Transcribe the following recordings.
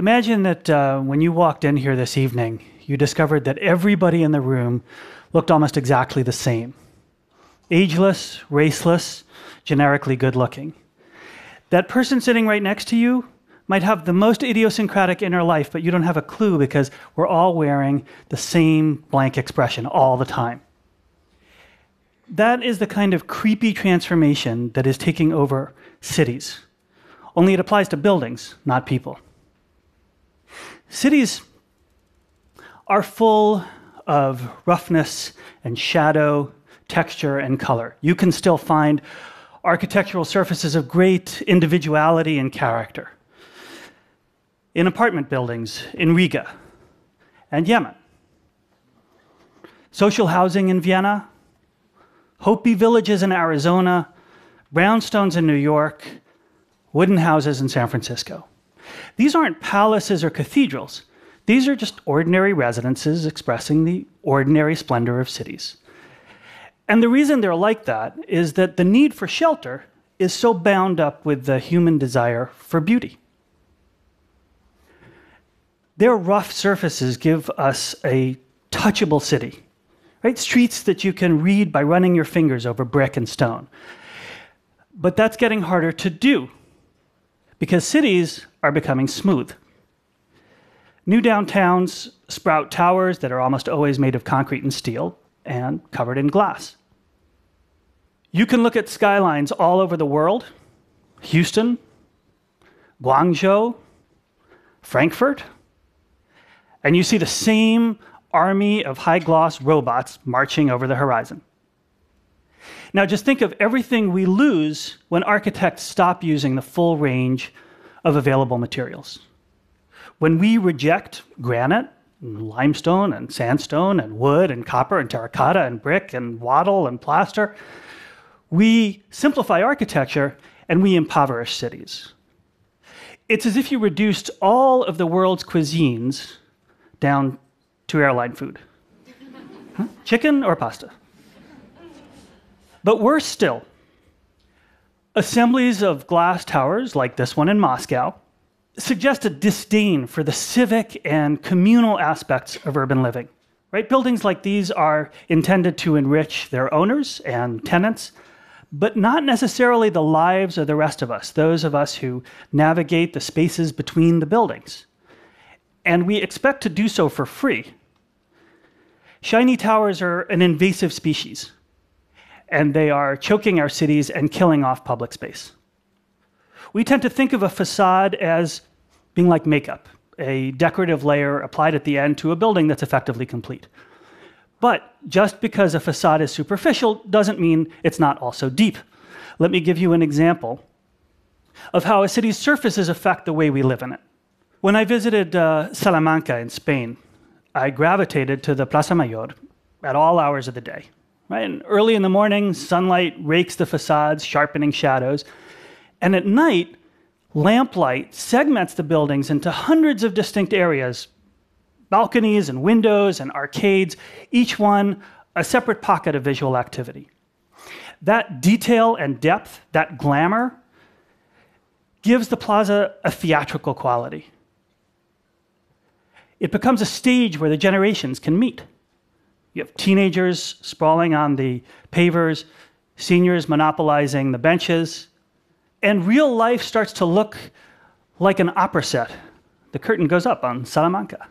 Imagine that uh, when you walked in here this evening, you discovered that everybody in the room looked almost exactly the same ageless, raceless, generically good looking. That person sitting right next to you might have the most idiosyncratic inner life, but you don't have a clue because we're all wearing the same blank expression all the time. That is the kind of creepy transformation that is taking over cities. Only it applies to buildings, not people. Cities are full of roughness and shadow, texture and color. You can still find architectural surfaces of great individuality and character. In apartment buildings in Riga and Yemen, social housing in Vienna, Hopi villages in Arizona, brownstones in New York, wooden houses in San Francisco. These aren't palaces or cathedrals. These are just ordinary residences expressing the ordinary splendor of cities. And the reason they're like that is that the need for shelter is so bound up with the human desire for beauty. Their rough surfaces give us a touchable city, right? Streets that you can read by running your fingers over brick and stone. But that's getting harder to do because cities are becoming smooth. New downtowns sprout towers that are almost always made of concrete and steel and covered in glass. You can look at skylines all over the world Houston, Guangzhou, Frankfurt and you see the same army of high gloss robots marching over the horizon. Now, just think of everything we lose when architects stop using the full range of available materials. When we reject granite, and limestone, and sandstone, and wood, and copper, and terracotta, and brick, and wattle, and plaster, we simplify architecture and we impoverish cities. It's as if you reduced all of the world's cuisines down to airline food huh? chicken or pasta. But worse still, assemblies of glass towers, like this one in Moscow, suggest a disdain for the civic and communal aspects of urban living. Right? Buildings like these are intended to enrich their owners and tenants, but not necessarily the lives of the rest of us, those of us who navigate the spaces between the buildings and we expect to do so for free. Shiny towers are an invasive species, and they are choking our cities and killing off public space. We tend to think of a facade as being like makeup, a decorative layer applied at the end to a building that's effectively complete. But just because a facade is superficial doesn't mean it's not also deep. Let me give you an example of how a city's surfaces affect the way we live in it. When I visited uh, Salamanca in Spain, I gravitated to the Plaza Mayor at all hours of the day. Right? And early in the morning, sunlight rakes the facades, sharpening shadows. And at night, lamplight segments the buildings into hundreds of distinct areas balconies and windows and arcades, each one a separate pocket of visual activity. That detail and depth, that glamour, gives the plaza a theatrical quality it becomes a stage where the generations can meet. You have teenagers sprawling on the pavers, seniors monopolizing the benches, and real life starts to look like an opera set. The curtain goes up on Salamanca.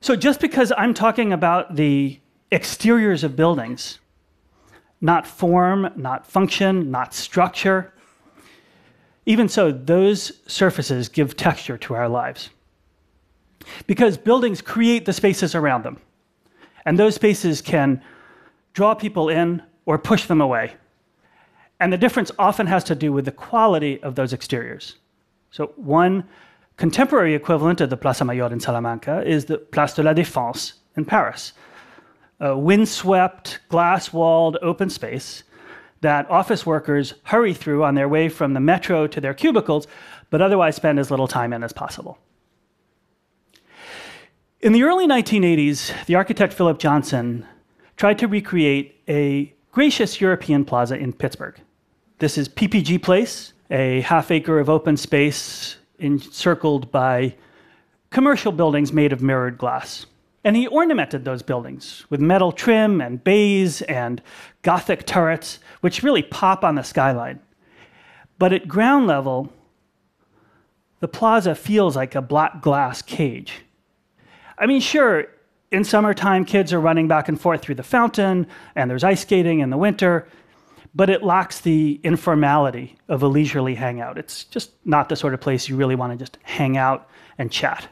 So, just because I'm talking about the exteriors of buildings, not form, not function, not structure, even so, those surfaces give texture to our lives. Because buildings create the spaces around them. And those spaces can draw people in or push them away. And the difference often has to do with the quality of those exteriors. So, one contemporary equivalent of the Plaza Mayor in Salamanca is the Place de la Défense in Paris, a windswept, glass walled open space that office workers hurry through on their way from the metro to their cubicles, but otherwise spend as little time in as possible. In the early 1980s, the architect Philip Johnson tried to recreate a gracious European plaza in Pittsburgh. This is PPG Place, a half acre of open space encircled by commercial buildings made of mirrored glass. And he ornamented those buildings with metal trim and bays and Gothic turrets, which really pop on the skyline. But at ground level, the plaza feels like a black glass cage. I mean, sure, in summertime, kids are running back and forth through the fountain, and there's ice skating in the winter, but it lacks the informality of a leisurely hangout. It's just not the sort of place you really want to just hang out and chat.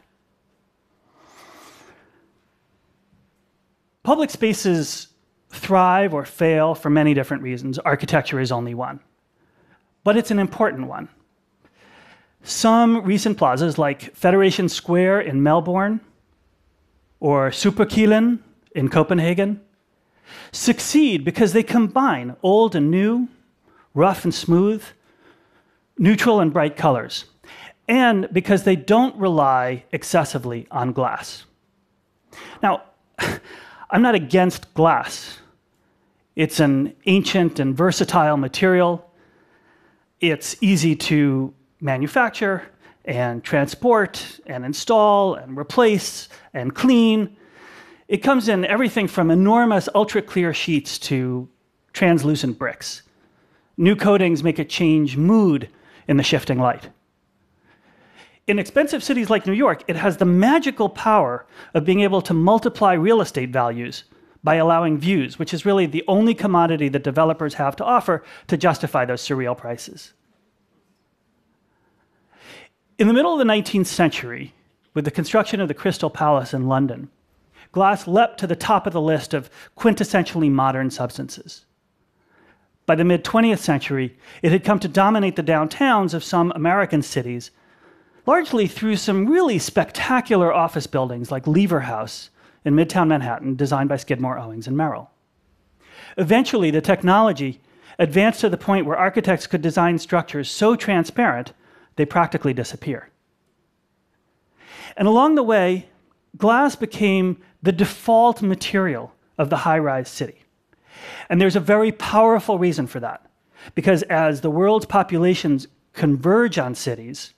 Public spaces thrive or fail for many different reasons. Architecture is only one, but it's an important one. Some recent plazas, like Federation Square in Melbourne or Superkilen in Copenhagen, succeed because they combine old and new, rough and smooth, neutral and bright colors, and because they don't rely excessively on glass. Now, I'm not against glass. It's an ancient and versatile material. It's easy to manufacture and transport and install and replace and clean. It comes in everything from enormous ultra clear sheets to translucent bricks. New coatings make it change mood in the shifting light in expensive cities like New York, it has the magical power of being able to multiply real estate values by allowing views, which is really the only commodity that developers have to offer to justify those surreal prices. In the middle of the 19th century, with the construction of the Crystal Palace in London, glass leapt to the top of the list of quintessentially modern substances. By the mid 20th century, it had come to dominate the downtowns of some American cities largely through some really spectacular office buildings like Lever House in Midtown Manhattan, designed by Skidmore, Owings, and Merrill. Eventually, the technology advanced to the point where architects could design structures so transparent they practically disappear. And along the way, glass became the default material of the high rise city. And there's a very powerful reason for that. Because as the world's populations converge on cities,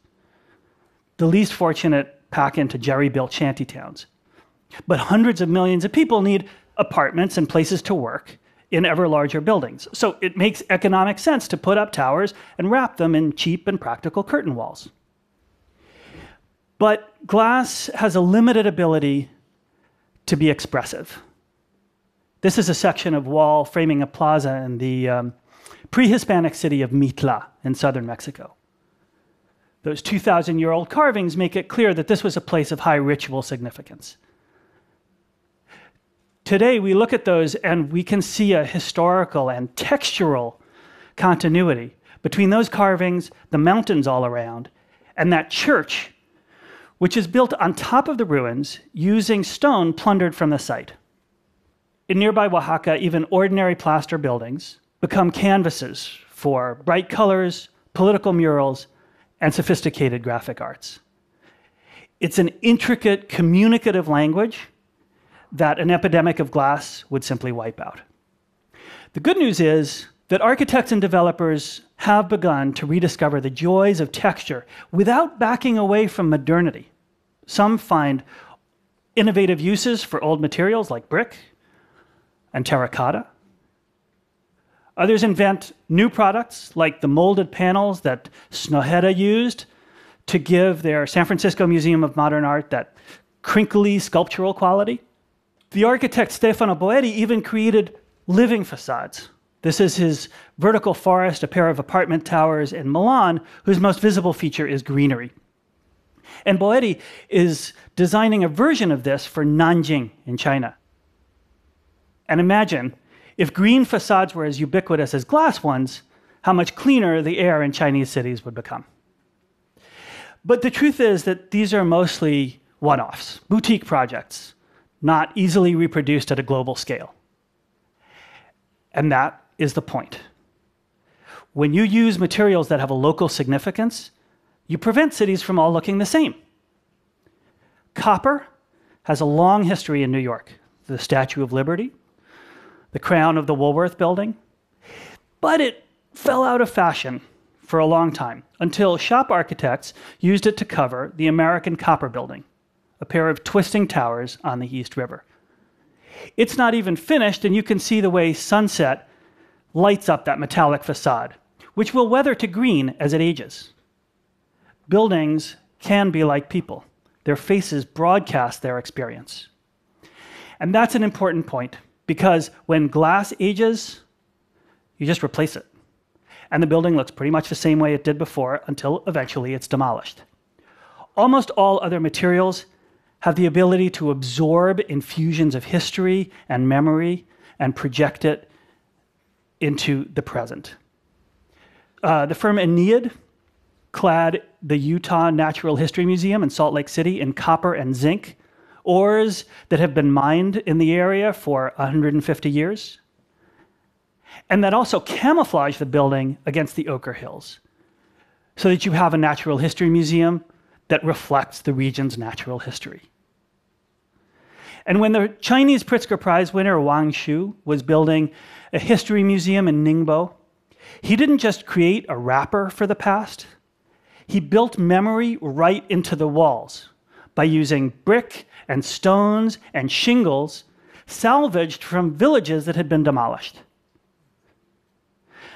the least fortunate pack into jerry built shantytowns. But hundreds of millions of people need apartments and places to work in ever larger buildings. So it makes economic sense to put up towers and wrap them in cheap and practical curtain walls. But glass has a limited ability to be expressive. This is a section of wall framing a plaza in the um, pre Hispanic city of Mitla in southern Mexico. Those 2,000 year old carvings make it clear that this was a place of high ritual significance. Today, we look at those and we can see a historical and textural continuity between those carvings, the mountains all around, and that church, which is built on top of the ruins using stone plundered from the site. In nearby Oaxaca, even ordinary plaster buildings become canvases for bright colors, political murals, and sophisticated graphic arts. It's an intricate communicative language that an epidemic of glass would simply wipe out. The good news is that architects and developers have begun to rediscover the joys of texture without backing away from modernity. Some find innovative uses for old materials like brick and terracotta. Others invent new products like the molded panels that Snøhetta used to give their San Francisco Museum of Modern Art that crinkly sculptural quality. The architect Stefano Boeri even created living facades. This is his vertical forest, a pair of apartment towers in Milan, whose most visible feature is greenery. And Boeri is designing a version of this for Nanjing in China. And imagine if green facades were as ubiquitous as glass ones, how much cleaner the air in Chinese cities would become. But the truth is that these are mostly one offs, boutique projects, not easily reproduced at a global scale. And that is the point. When you use materials that have a local significance, you prevent cities from all looking the same. Copper has a long history in New York. The Statue of Liberty, the crown of the Woolworth building. But it fell out of fashion for a long time until shop architects used it to cover the American Copper Building, a pair of twisting towers on the East River. It's not even finished, and you can see the way sunset lights up that metallic facade, which will weather to green as it ages. Buildings can be like people, their faces broadcast their experience. And that's an important point because when glass ages, you just replace it. And the building looks pretty much the same way it did before until eventually it's demolished. Almost all other materials have the ability to absorb infusions of history and memory and project it into the present. Uh, the firm Ennead clad the Utah Natural History Museum in Salt Lake City in copper and zinc, ores that have been mined in the area for 150 years, and that also camouflage the building against the Oquirrh Hills so that you have a natural history museum that reflects the region's natural history. And when the Chinese Pritzker Prize winner Wang Shu was building a history museum in Ningbo, he didn't just create a wrapper for the past, he built memory right into the walls by using brick and stones and shingles salvaged from villages that had been demolished.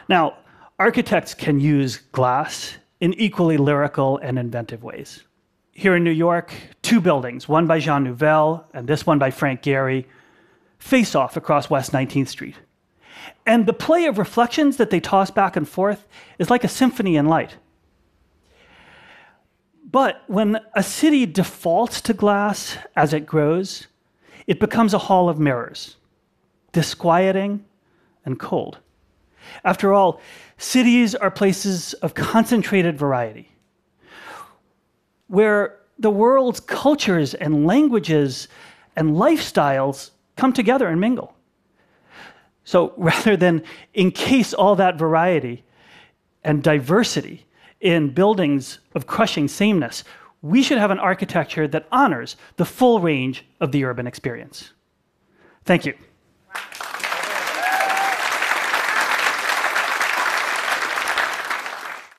Now, architects can use glass in equally lyrical and inventive ways. Here in New York, two buildings, one by Jean Nouvel and this one by Frank Gehry, face off across West 19th Street. And the play of reflections that they toss back and forth is like a symphony in light. But when a city defaults to glass as it grows, it becomes a hall of mirrors, disquieting and cold. After all, cities are places of concentrated variety, where the world's cultures and languages and lifestyles come together and mingle. So rather than encase all that variety and diversity in buildings of crushing sameness, we should have an architecture that honors the full range of the urban experience. Thank you.